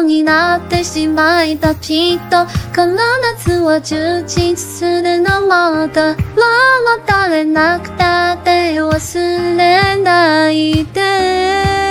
うになってしまいたきっとこの夏は充実するのもっともたれなくたって忘れないで。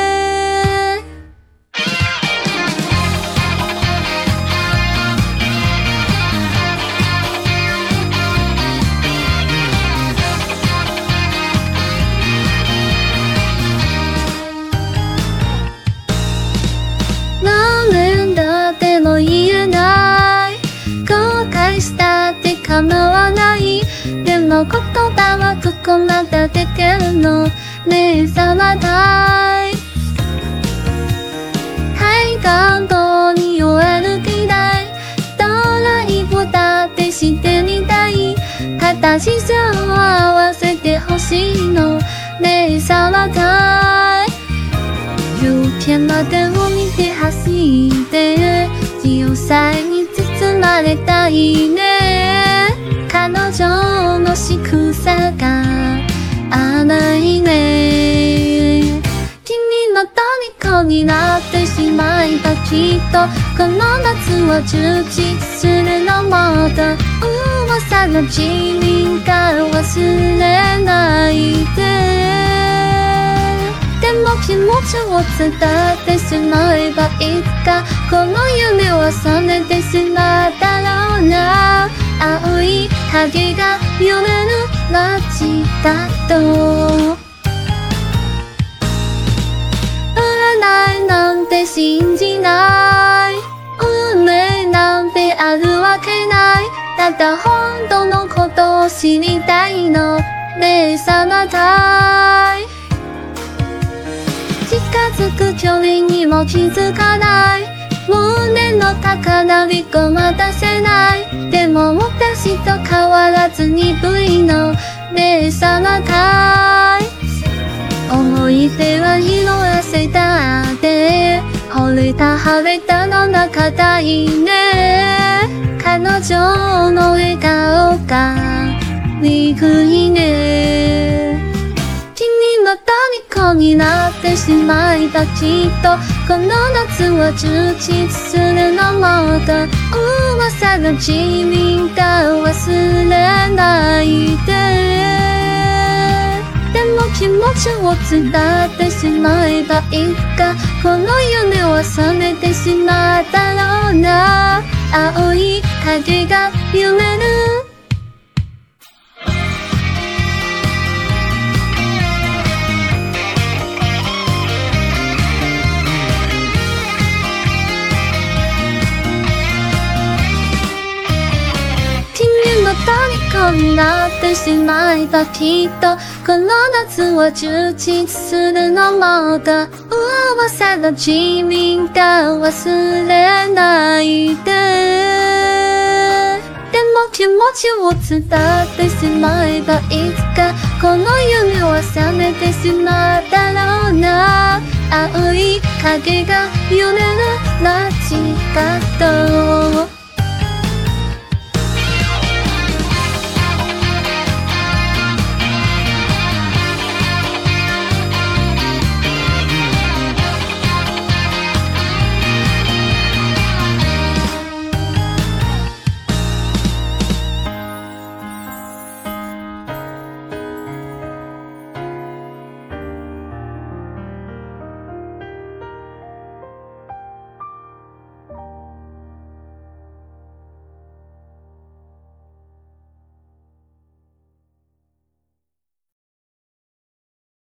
って構わないでも言葉はここまで出てるの。目覚まない海岸道に終える気ないドライブだってしてみたい。形上を合わせてほしいの。目覚まない夕日までを見て走って潮さに包まれたいね。になってしまいたきっとこの夏は充実するのもっと噂の地味が忘れないで。でも気持ちを伝ってしまえばいつかこの夢は覚めてしまったろうな青い影が揺れる街だと。た本当のことを知りたいの。目覚またい近づく距離にも気づかない。胸の高鳴りごま出せない。でも私と変わらずに V の。目覚またい思い出は色あせたってた晴れたの中だいね。彼女の笑顔が憎いね君の虜になってしまいたきっとこの夏は充実するのもっと噂の地味が忘れないで。でも気持ちを伝ってしまえばいつか。この夢は覚めてしまったろうな青い影が揺れるになってしまえばきっとこの夏は充実するのもっと噂の地味が忘れないで。でも気持ちを伝ってしまえばいつかこの夢は覚めてしまったろうな。青い影が揺れる街角